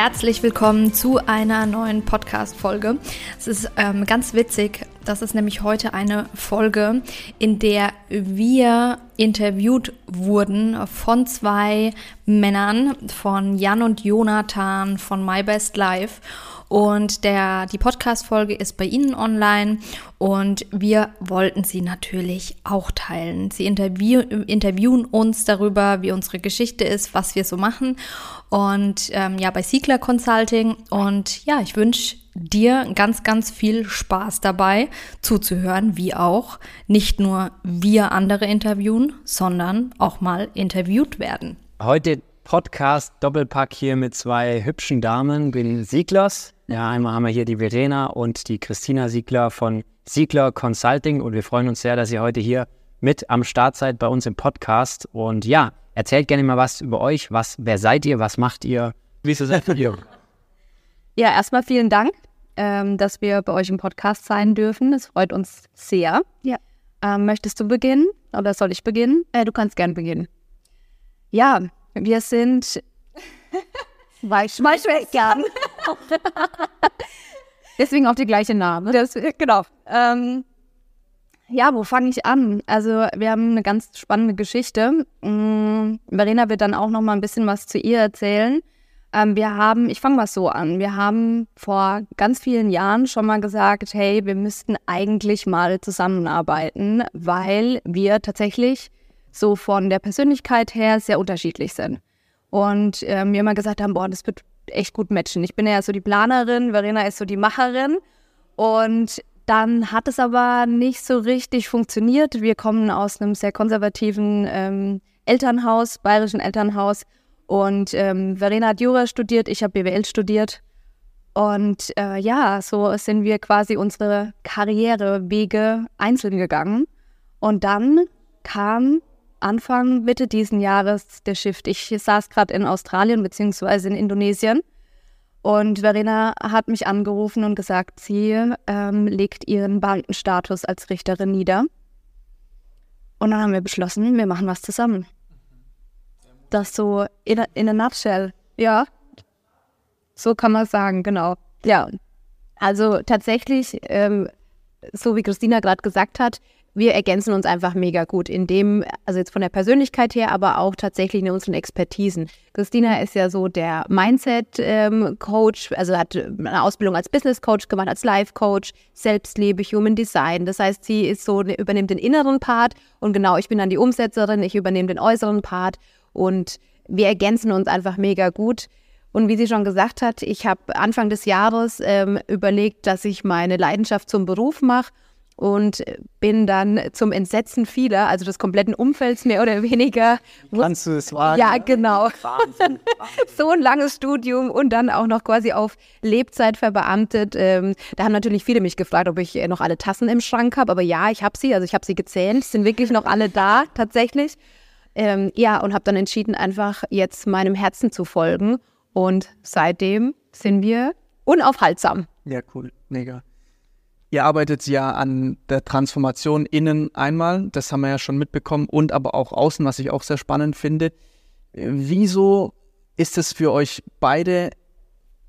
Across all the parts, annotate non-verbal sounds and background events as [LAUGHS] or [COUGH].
Herzlich willkommen zu einer neuen Podcast-Folge. Es ist ähm, ganz witzig. Das ist nämlich heute eine Folge, in der wir interviewt wurden von zwei Männern, von Jan und Jonathan von My Best Life. Und der, die Podcast-Folge ist bei Ihnen online und wir wollten sie natürlich auch teilen. Sie interview, interviewen uns darüber, wie unsere Geschichte ist, was wir so machen. Und ähm, ja, bei Siegler Consulting. Und ja, ich wünsche dir ganz, ganz viel Spaß dabei zuzuhören, wie auch nicht nur wir andere interviewen, sondern auch mal interviewt werden. Heute Podcast Doppelpack hier mit zwei hübschen Damen, bin Sieglers. Ja, einmal haben wir hier die Verena und die Christina Siegler von Siegler Consulting und wir freuen uns sehr, dass ihr heute hier mit am Start seid bei uns im Podcast. Und ja, erzählt gerne mal was über euch. Was, wer seid ihr? Was macht ihr? Wieso seid ihr? Ja, erstmal vielen Dank, ähm, dass wir bei euch im Podcast sein dürfen. Es freut uns sehr. Ja. Ähm, möchtest du beginnen oder soll ich beginnen? Äh, du kannst gern beginnen. Ja, wir sind [LAUGHS] Weißschwestern. [LAUGHS] Deswegen auch die gleiche Name. Das, genau. Ähm, ja, wo fange ich an? Also wir haben eine ganz spannende Geschichte. Ähm, Verena wird dann auch noch mal ein bisschen was zu ihr erzählen. Ähm, wir haben, ich fange mal so an. Wir haben vor ganz vielen Jahren schon mal gesagt, hey, wir müssten eigentlich mal zusammenarbeiten, weil wir tatsächlich so von der Persönlichkeit her sehr unterschiedlich sind. Und äh, mir immer gesagt haben, boah, das wird echt gut matchen. Ich bin ja so die Planerin, Verena ist so die Macherin. Und dann hat es aber nicht so richtig funktioniert. Wir kommen aus einem sehr konservativen ähm, Elternhaus, bayerischen Elternhaus. Und ähm, Verena hat Jura studiert, ich habe BWL studiert. Und äh, ja, so sind wir quasi unsere Karrierewege einzeln gegangen. Und dann kam Anfang, Mitte diesen Jahres der Shift. Ich saß gerade in Australien bzw. in Indonesien und Verena hat mich angerufen und gesagt, sie ähm, legt ihren Beamtenstatus als Richterin nieder. Und dann haben wir beschlossen, wir machen was zusammen. Das so in, in a nutshell, ja. So kann man sagen, genau. Ja, also tatsächlich, ähm, so wie Christina gerade gesagt hat, wir ergänzen uns einfach mega gut in dem, also jetzt von der Persönlichkeit her, aber auch tatsächlich in unseren Expertisen. Christina ist ja so der Mindset-Coach, ähm, also hat eine Ausbildung als Business-Coach gemacht, als Life-Coach, Selbstlebe, Human Design. Das heißt, sie ist so, übernimmt den inneren Part und genau, ich bin dann die Umsetzerin, ich übernehme den äußeren Part und wir ergänzen uns einfach mega gut. Und wie sie schon gesagt hat, ich habe Anfang des Jahres ähm, überlegt, dass ich meine Leidenschaft zum Beruf mache und bin dann zum Entsetzen vieler, also des kompletten Umfelds mehr oder weniger. Kannst du es wagen? Ja, genau. Wahnsinn, Wahnsinn. [LAUGHS] so ein langes Studium und dann auch noch quasi auf Lebzeit verbeamtet. Ähm, da haben natürlich viele mich gefragt, ob ich noch alle Tassen im Schrank habe. Aber ja, ich habe sie, also ich habe sie gezählt, sind wirklich noch alle da, tatsächlich. Ähm, ja, und habe dann entschieden, einfach jetzt meinem Herzen zu folgen. Und seitdem sind wir unaufhaltsam. Ja, cool, mega. Ihr arbeitet ja an der Transformation innen einmal, das haben wir ja schon mitbekommen, und aber auch außen, was ich auch sehr spannend finde. Wieso ist es für euch beide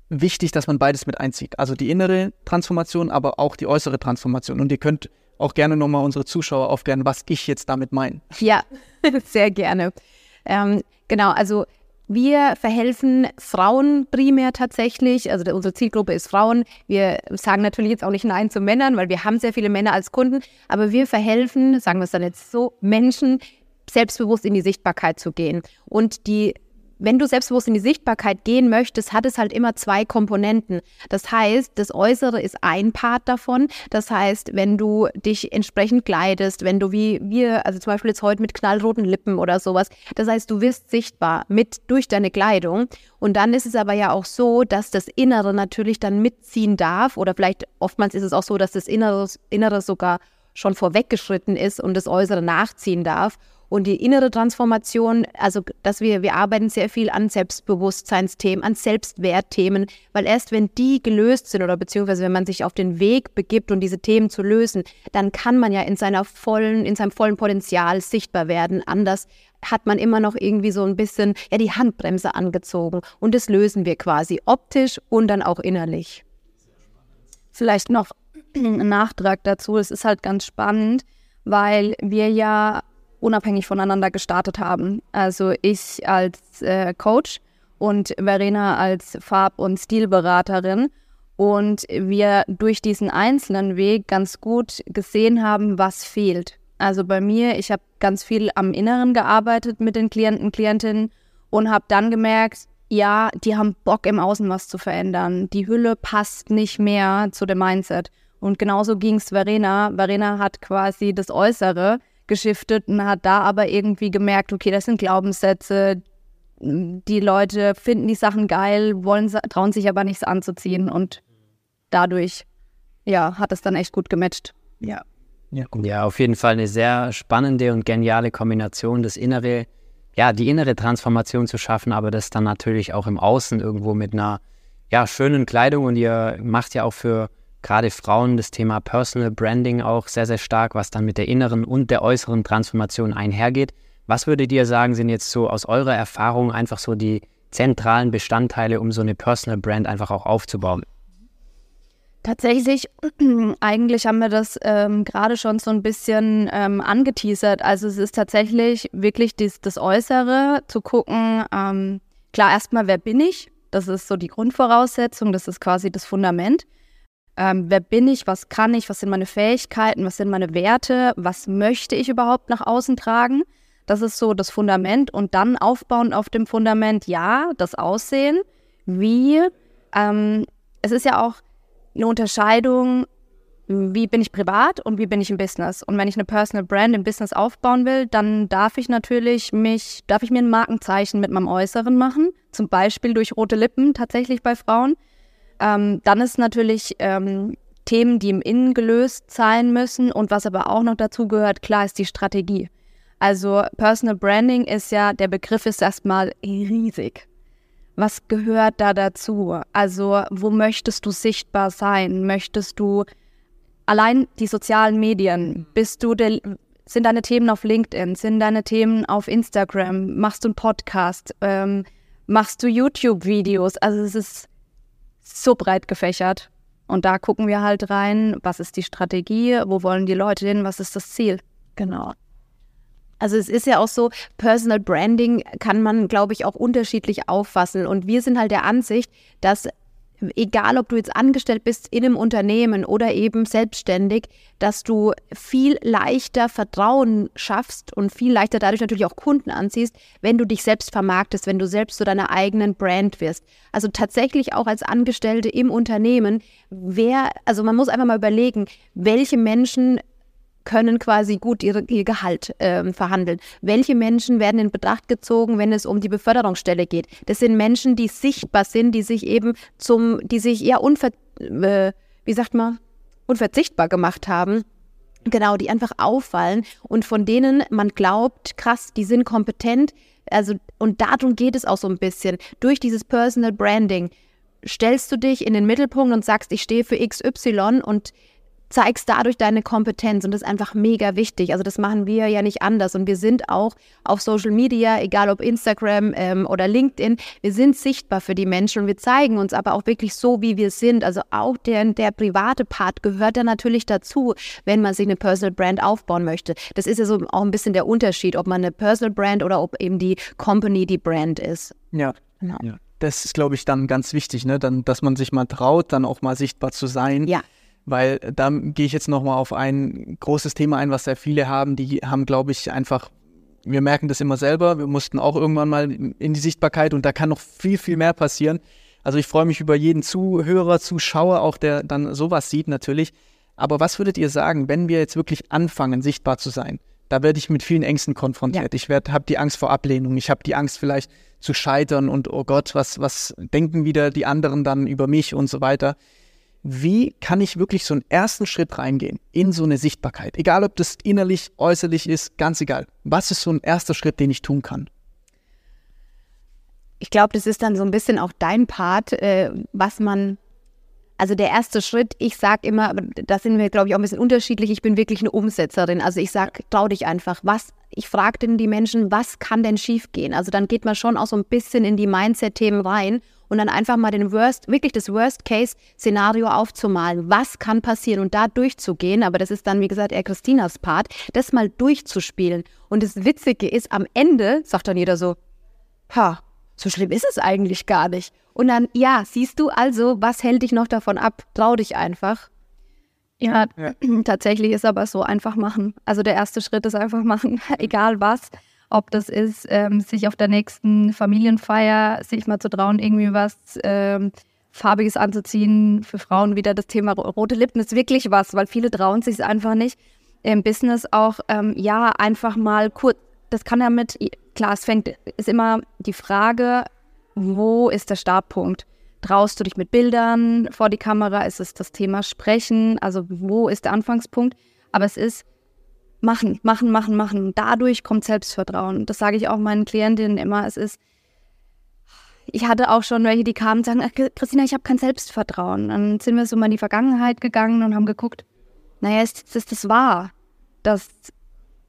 wichtig, dass man beides mit einzieht? Also die innere Transformation, aber auch die äußere Transformation. Und ihr könnt auch gerne nochmal unsere Zuschauer aufklären, was ich jetzt damit meine. Ja, [LAUGHS] sehr gerne. Ähm, genau, also wir verhelfen Frauen primär tatsächlich. Also unsere Zielgruppe ist Frauen. Wir sagen natürlich jetzt auch nicht Nein zu Männern, weil wir haben sehr viele Männer als Kunden. Aber wir verhelfen, sagen wir es dann jetzt so, Menschen selbstbewusst in die Sichtbarkeit zu gehen und die wenn du selbstbewusst in die Sichtbarkeit gehen möchtest, hat es halt immer zwei Komponenten. Das heißt, das Äußere ist ein Part davon. Das heißt, wenn du dich entsprechend kleidest, wenn du wie wir, also zum Beispiel jetzt heute mit knallroten Lippen oder sowas, das heißt, du wirst sichtbar mit durch deine Kleidung. Und dann ist es aber ja auch so, dass das Innere natürlich dann mitziehen darf. Oder vielleicht oftmals ist es auch so, dass das Innere, Innere sogar schon vorweggeschritten ist und das Äußere nachziehen darf. Und die innere Transformation, also dass wir, wir arbeiten sehr viel an Selbstbewusstseinsthemen, an Selbstwertthemen, weil erst wenn die gelöst sind oder beziehungsweise wenn man sich auf den Weg begibt, um diese Themen zu lösen, dann kann man ja in seiner vollen, in seinem vollen Potenzial sichtbar werden. Anders hat man immer noch irgendwie so ein bisschen ja die Handbremse angezogen. Und das lösen wir quasi optisch und dann auch innerlich. Vielleicht noch ein Nachtrag dazu. Es ist halt ganz spannend, weil wir ja unabhängig voneinander gestartet haben. Also ich als äh, Coach und Verena als Farb- und Stilberaterin. Und wir durch diesen einzelnen Weg ganz gut gesehen haben, was fehlt. Also bei mir, ich habe ganz viel am Inneren gearbeitet mit den Klienten, Klientinnen und habe dann gemerkt, ja, die haben Bock im Außen was zu verändern. Die Hülle passt nicht mehr zu dem Mindset. Und genauso ging es Verena. Verena hat quasi das Äußere geschiftet und hat da aber irgendwie gemerkt, okay, das sind Glaubenssätze, die Leute finden die Sachen geil, wollen, trauen sich aber nichts anzuziehen und dadurch, ja, hat es dann echt gut gematcht. Ja. Ja, ja, auf jeden Fall eine sehr spannende und geniale Kombination, das innere, ja, die innere Transformation zu schaffen, aber das dann natürlich auch im Außen irgendwo mit einer, ja, schönen Kleidung und ihr macht ja auch für gerade Frauen das Thema Personal Branding auch sehr, sehr stark, was dann mit der inneren und der äußeren Transformation einhergeht. Was würdet ihr sagen, sind jetzt so aus eurer Erfahrung einfach so die zentralen Bestandteile, um so eine Personal Brand einfach auch aufzubauen? Tatsächlich, [CLEARS THROAT] eigentlich haben wir das ähm, gerade schon so ein bisschen ähm, angeteasert. Also es ist tatsächlich wirklich dies, das Äußere, zu gucken, ähm, klar erstmal, wer bin ich? Das ist so die Grundvoraussetzung, das ist quasi das Fundament ähm, wer bin ich, was kann ich, was sind meine Fähigkeiten, was sind meine Werte, was möchte ich überhaupt nach außen tragen. Das ist so das Fundament und dann aufbauen auf dem Fundament, ja, das Aussehen, wie, ähm, es ist ja auch eine Unterscheidung, wie bin ich privat und wie bin ich im Business. Und wenn ich eine Personal Brand im Business aufbauen will, dann darf ich natürlich mich, darf ich mir ein Markenzeichen mit meinem Äußeren machen, zum Beispiel durch rote Lippen tatsächlich bei Frauen. Ähm, dann ist natürlich ähm, Themen, die im Innen gelöst sein müssen und was aber auch noch dazu gehört, klar ist die Strategie. Also Personal Branding ist ja, der Begriff ist erstmal riesig. Was gehört da dazu? Also wo möchtest du sichtbar sein? Möchtest du allein die sozialen Medien? Bist du der, sind deine Themen auf LinkedIn? Sind deine Themen auf Instagram? Machst du einen Podcast? Ähm, machst du YouTube-Videos? Also es ist so breit gefächert. Und da gucken wir halt rein, was ist die Strategie, wo wollen die Leute hin, was ist das Ziel. Genau. Also es ist ja auch so, Personal Branding kann man, glaube ich, auch unterschiedlich auffassen. Und wir sind halt der Ansicht, dass egal ob du jetzt angestellt bist in einem Unternehmen oder eben selbstständig, dass du viel leichter Vertrauen schaffst und viel leichter dadurch natürlich auch Kunden anziehst, wenn du dich selbst vermarktest, wenn du selbst zu deiner eigenen Brand wirst. Also tatsächlich auch als Angestellte im Unternehmen, wer, also man muss einfach mal überlegen, welche Menschen können quasi gut ihre, ihr Gehalt äh, verhandeln. Welche Menschen werden in Betracht gezogen, wenn es um die Beförderungsstelle geht? Das sind Menschen, die sichtbar sind, die sich eben zum, die sich eher unver, äh, wie sagt man, unverzichtbar gemacht haben. Genau, die einfach auffallen und von denen man glaubt, krass, die sind kompetent. Also, und darum geht es auch so ein bisschen. Durch dieses Personal Branding stellst du dich in den Mittelpunkt und sagst, ich stehe für XY und zeigst dadurch deine Kompetenz und das ist einfach mega wichtig. Also das machen wir ja nicht anders und wir sind auch auf Social Media, egal ob Instagram ähm, oder LinkedIn, wir sind sichtbar für die Menschen und wir zeigen uns aber auch wirklich so, wie wir sind. Also auch der, der private Part gehört da natürlich dazu, wenn man sich eine Personal Brand aufbauen möchte. Das ist ja so auch ein bisschen der Unterschied, ob man eine Personal Brand oder ob eben die Company die Brand ist. Ja. Genau. ja. Das ist, glaube ich, dann ganz wichtig, ne? dann, dass man sich mal traut, dann auch mal sichtbar zu sein. Ja weil da gehe ich jetzt nochmal auf ein großes Thema ein, was sehr viele haben. Die haben, glaube ich, einfach wir merken das immer selber. Wir mussten auch irgendwann mal in die Sichtbarkeit und da kann noch viel, viel mehr passieren. Also ich freue mich über jeden Zuhörer, Zuschauer, auch der dann sowas sieht natürlich. Aber was würdet ihr sagen, wenn wir jetzt wirklich anfangen, sichtbar zu sein? Da werde ich mit vielen Ängsten konfrontiert. Ja. Ich habe die Angst vor Ablehnung. Ich habe die Angst vielleicht zu scheitern und oh Gott, was, was denken wieder die anderen dann über mich und so weiter wie kann ich wirklich so einen ersten Schritt reingehen in so eine Sichtbarkeit? Egal, ob das innerlich, äußerlich ist, ganz egal. Was ist so ein erster Schritt, den ich tun kann? Ich glaube, das ist dann so ein bisschen auch dein Part, äh, was man, also der erste Schritt, ich sage immer, da sind wir, glaube ich, auch ein bisschen unterschiedlich, ich bin wirklich eine Umsetzerin. Also ich sage, trau dich einfach, was, ich frage denn die Menschen, was kann denn schiefgehen? Also dann geht man schon auch so ein bisschen in die Mindset-Themen rein und dann einfach mal den Worst, wirklich das Worst-Case-Szenario aufzumalen. Was kann passieren und da durchzugehen, aber das ist dann, wie gesagt, eher Christinas Part, das mal durchzuspielen. Und das Witzige ist, am Ende sagt dann jeder so, ha, so schlimm ist es eigentlich gar nicht. Und dann, ja, siehst du also, was hält dich noch davon ab? Trau dich einfach. Ja, ja, [CLEARS THROAT] tatsächlich ist aber so einfach machen. Also der erste Schritt ist einfach machen, [LAUGHS] egal was ob das ist, ähm, sich auf der nächsten Familienfeier sich mal zu trauen, irgendwie was ähm, Farbiges anzuziehen. Für Frauen wieder das Thema rote Lippen ist wirklich was, weil viele trauen sich es einfach nicht. Im Business auch, ähm, ja, einfach mal kurz, das kann ja mit, klar, es fängt, ist immer die Frage, wo ist der Startpunkt? Traust du dich mit Bildern vor die Kamera? Ist es das Thema Sprechen? Also wo ist der Anfangspunkt? Aber es ist, machen, machen, machen, machen. Dadurch kommt Selbstvertrauen. Das sage ich auch meinen Klientinnen immer. Es ist, ich hatte auch schon welche, die kamen und sagen, Christina, ich habe kein Selbstvertrauen. Dann sind wir so mal in die Vergangenheit gegangen und haben geguckt, naja, ist, ist das wahr, dass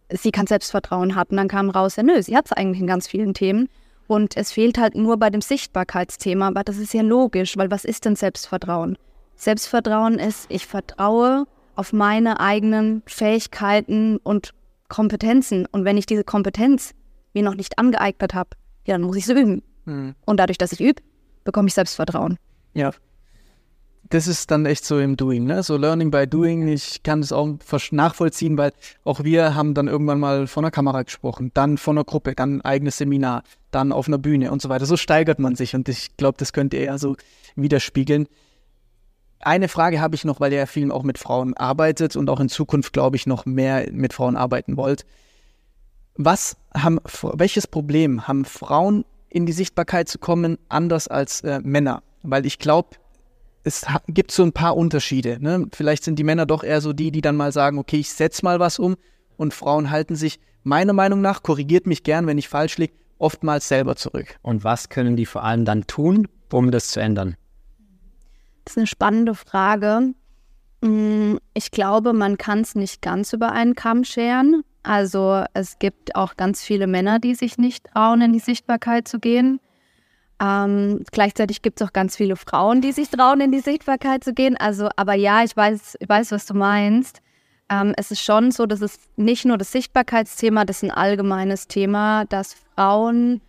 sie kein Selbstvertrauen hat? Und dann kam raus, ja nö, sie hat es eigentlich in ganz vielen Themen. Und es fehlt halt nur bei dem Sichtbarkeitsthema, aber das ist ja logisch, weil was ist denn Selbstvertrauen? Selbstvertrauen ist, ich vertraue auf meine eigenen Fähigkeiten und Kompetenzen. Und wenn ich diese Kompetenz mir noch nicht angeeignet habe, ja, dann muss ich sie üben. Mhm. Und dadurch, dass ich übe, bekomme ich Selbstvertrauen. Ja. Das ist dann echt so im Doing, ne? So Learning by Doing. Ich kann das auch nachvollziehen, weil auch wir haben dann irgendwann mal von der Kamera gesprochen, dann von einer Gruppe, dann ein eigenes Seminar, dann auf einer Bühne und so weiter. So steigert man sich und ich glaube, das könnt ihr ja so widerspiegeln. Eine Frage habe ich noch, weil ihr ja viel auch mit Frauen arbeitet und auch in Zukunft, glaube ich, noch mehr mit Frauen arbeiten wollt. Was haben, welches Problem haben Frauen in die Sichtbarkeit zu kommen, anders als äh, Männer? Weil ich glaube, es gibt so ein paar Unterschiede. Ne? Vielleicht sind die Männer doch eher so die, die dann mal sagen, okay, ich setze mal was um und Frauen halten sich meiner Meinung nach, korrigiert mich gern, wenn ich falsch liege, oftmals selber zurück. Und was können die vor allem dann tun, um das zu ändern? Das ist eine spannende Frage. Mm, ich glaube, man kann es nicht ganz über einen Kamm scheren. Also es gibt auch ganz viele Männer, die sich nicht trauen, in die Sichtbarkeit zu gehen. Ähm, gleichzeitig gibt es auch ganz viele Frauen, die sich trauen, in die Sichtbarkeit zu gehen. Also, aber ja, ich weiß, ich weiß, was du meinst. Ähm, es ist schon so, dass es nicht nur das Sichtbarkeitsthema, das ist ein allgemeines Thema, dass Frauen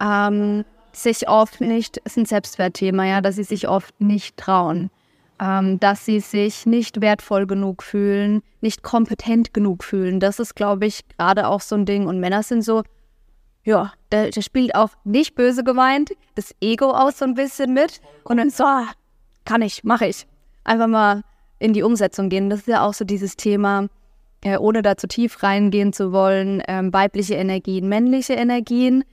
ähm, sich oft nicht, ist ein Selbstwertthema, ja, dass sie sich oft nicht trauen, ähm, dass sie sich nicht wertvoll genug fühlen, nicht kompetent genug fühlen. Das ist, glaube ich, gerade auch so ein Ding. Und Männer sind so, ja, da, da spielt auch nicht böse gemeint das Ego aus so ein bisschen mit. Und dann so, ah, kann ich, mache ich. Einfach mal in die Umsetzung gehen. Das ist ja auch so dieses Thema, äh, ohne da zu tief reingehen zu wollen, ähm, weibliche Energien, männliche Energien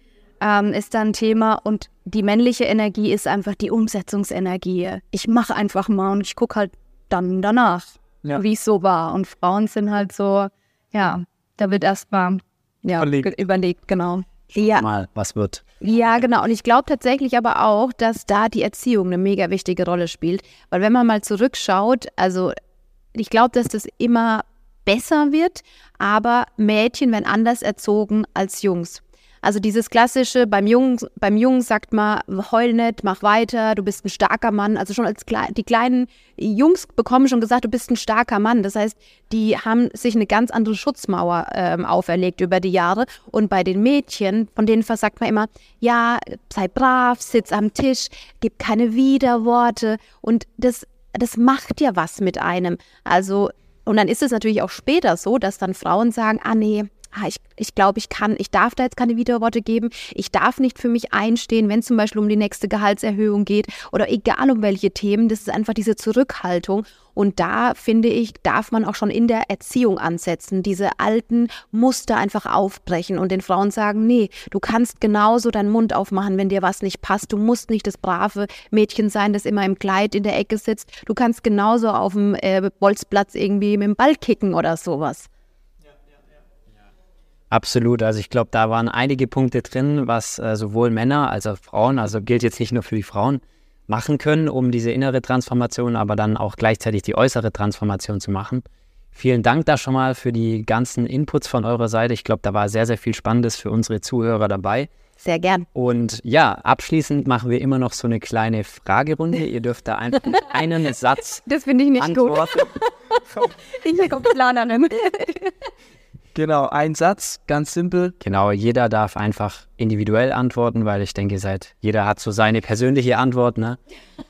ähm, ist da ein Thema und die männliche Energie ist einfach die Umsetzungsenergie. Ich mache einfach mal und ich gucke halt dann danach, ja. wie es so war. Und Frauen sind halt so, ja, da wird erstmal ja, überlegt. überlegt, genau. Ja. Mal, was wird. Ja, genau. Und ich glaube tatsächlich aber auch, dass da die Erziehung eine mega wichtige Rolle spielt. Weil wenn man mal zurückschaut, also ich glaube, dass das immer besser wird, aber Mädchen werden anders erzogen als Jungs. Also dieses klassische, beim Jungen, beim Jungen sagt man, heul nicht, mach weiter, du bist ein starker Mann. Also schon als Kle die kleinen Jungs bekommen schon gesagt, du bist ein starker Mann. Das heißt, die haben sich eine ganz andere Schutzmauer ähm, auferlegt über die Jahre. Und bei den Mädchen, von denen versagt man immer, ja, sei brav, sitz am Tisch, gib keine Widerworte. Und das, das macht ja was mit einem. Also, und dann ist es natürlich auch später so, dass dann Frauen sagen, ah nee, ah, ich, ich glaube, ich kann, ich darf da jetzt keine Widerworte geben, ich darf nicht für mich einstehen, wenn es zum Beispiel um die nächste Gehaltserhöhung geht oder egal um welche Themen, das ist einfach diese Zurückhaltung. Und da finde ich, darf man auch schon in der Erziehung ansetzen, diese alten Muster einfach aufbrechen und den Frauen sagen, nee, du kannst genauso deinen Mund aufmachen, wenn dir was nicht passt. Du musst nicht das brave Mädchen sein, das immer im Kleid in der Ecke sitzt. Du kannst genauso auf dem äh, Bolzplatz irgendwie mit dem Ball kicken oder sowas. Absolut. Also ich glaube, da waren einige Punkte drin, was äh, sowohl Männer als auch Frauen, also gilt jetzt nicht nur für die Frauen, machen können, um diese innere Transformation, aber dann auch gleichzeitig die äußere Transformation zu machen. Vielen Dank da schon mal für die ganzen Inputs von eurer Seite. Ich glaube, da war sehr, sehr viel Spannendes für unsere Zuhörer dabei. Sehr gern. Und ja, abschließend machen wir immer noch so eine kleine Fragerunde. Ihr dürft da einfach [LAUGHS] einen Satz Das finde ich nicht antworten. gut. [LAUGHS] Ich komme Planerin. [LAUGHS] Genau, ein Satz, ganz simpel. Genau, jeder darf einfach individuell antworten, weil ich denke, seit jeder hat so seine persönliche Antwort. Ne? [LAUGHS]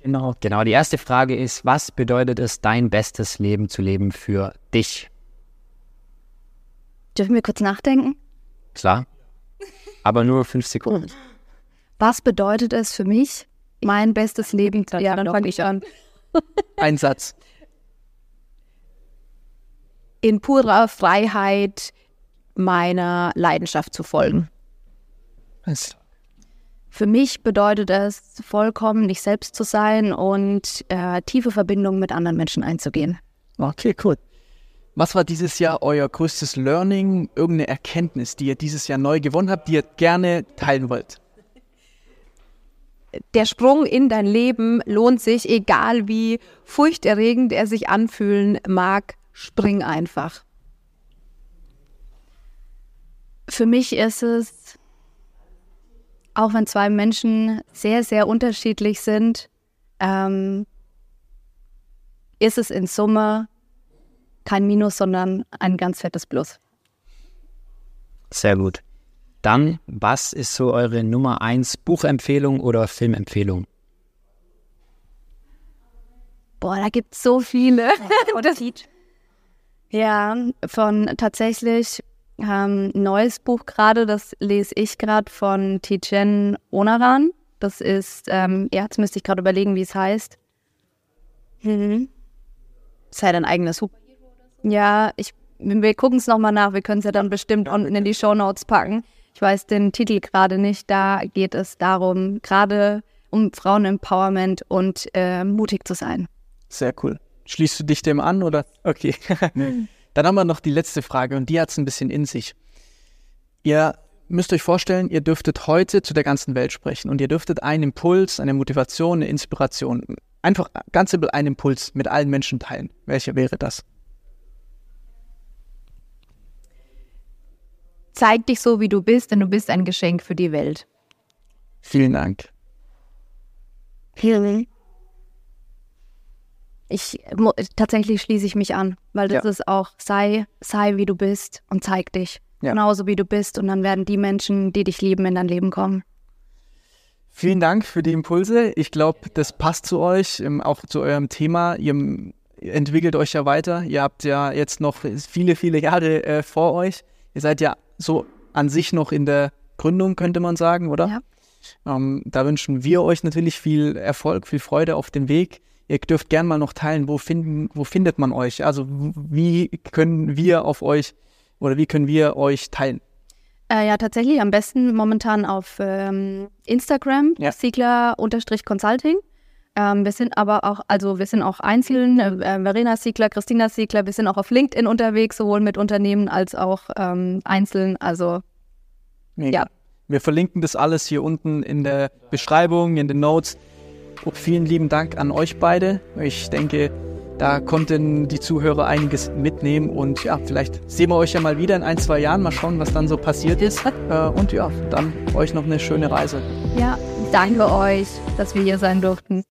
Genau. Genau, die erste Frage ist, was bedeutet es, dein bestes Leben zu leben für dich? Dürfen wir kurz nachdenken? Klar, aber nur fünf Sekunden. Was bedeutet es für mich, mein bestes Leben? Ja, dann fange ich an. [LAUGHS] Ein Satz. In purer Freiheit meiner Leidenschaft zu folgen. Es- Für mich bedeutet es, vollkommen ich selbst zu sein und äh, tiefe Verbindungen mit anderen Menschen einzugehen. Okay, cool. Was war dieses Jahr euer größtes Learning, irgendeine Erkenntnis, die ihr dieses Jahr neu gewonnen habt, die ihr gerne teilen wollt? Der Sprung in dein Leben lohnt sich, egal wie furchterregend er sich anfühlen mag. Spring einfach. Für mich ist es, auch wenn zwei Menschen sehr, sehr unterschiedlich sind, ähm, ist es in Summe kein Minus, sondern ein ganz fettes Plus. Sehr gut. Dann, was ist so eure Nummer eins Buchempfehlung oder Filmempfehlung? Boah, da gibt es so viele. Das, [LAUGHS] ja, von tatsächlich ähm, neues Buch gerade, das lese ich gerade von Tijen Onaran. Das ist, ähm, ja, jetzt müsste ich gerade überlegen, wie es heißt. Mhm. Ist halt ein eigenes Buch. Ja, ich, wir gucken es nochmal nach. Wir können es ja dann bestimmt unten in die Shownotes packen. Ich weiß den Titel gerade nicht. Da geht es darum, gerade um Frauen-Empowerment und äh, mutig zu sein. Sehr cool. Schließt du dich dem an oder? Okay. [LAUGHS] Dann haben wir noch die letzte Frage und die hat es ein bisschen in sich. Ihr müsst euch vorstellen, ihr dürftet heute zu der ganzen Welt sprechen und ihr dürftet einen Impuls, eine Motivation, eine Inspiration, einfach ganz simpel einen Impuls mit allen Menschen teilen. Welcher wäre das? Zeig dich so, wie du bist, denn du bist ein Geschenk für die Welt. Vielen Dank. Ich tatsächlich schließe ich mich an, weil das Ja. ist auch sei sei wie du bist und zeig dich Ja. genauso wie du bist und dann werden die Menschen, die dich lieben, in dein Leben kommen. Vielen Dank für die Impulse. Ich glaube, das passt zu euch, auch zu eurem Thema. Ihr entwickelt euch ja weiter. Ihr habt ja jetzt noch viele, viele Jahre äh, vor euch. Ihr seid ja so an sich noch in der Gründung, könnte man sagen, oder? Ja. Ähm, da wünschen wir euch natürlich viel Erfolg, viel Freude auf dem Weg. Ihr dürft gern mal noch teilen, wo, finden, wo findet man euch? Also wie können wir auf euch oder wie können wir euch teilen? Äh, ja, tatsächlich am besten momentan auf ähm, Instagram, Ja. Siegler-Consulting. Ähm, wir sind aber auch, also wir sind auch einzeln, äh, äh, Verena Siegler, Christina Siegler, wir sind auch auf LinkedIn unterwegs, sowohl mit Unternehmen als auch ähm, einzeln. Also Mega. Ja. Wir verlinken das alles hier unten in der Beschreibung, in den Notes. Vielen lieben Dank an euch beide. Ich denke, da konnten die Zuhörer einiges mitnehmen und ja, vielleicht sehen wir euch ja mal wieder in ein, zwei Jahren. Mal schauen, was dann so passiert ist. Äh, und ja, dann euch noch eine schöne Reise. ja, danke euch, dass wir hier sein durften.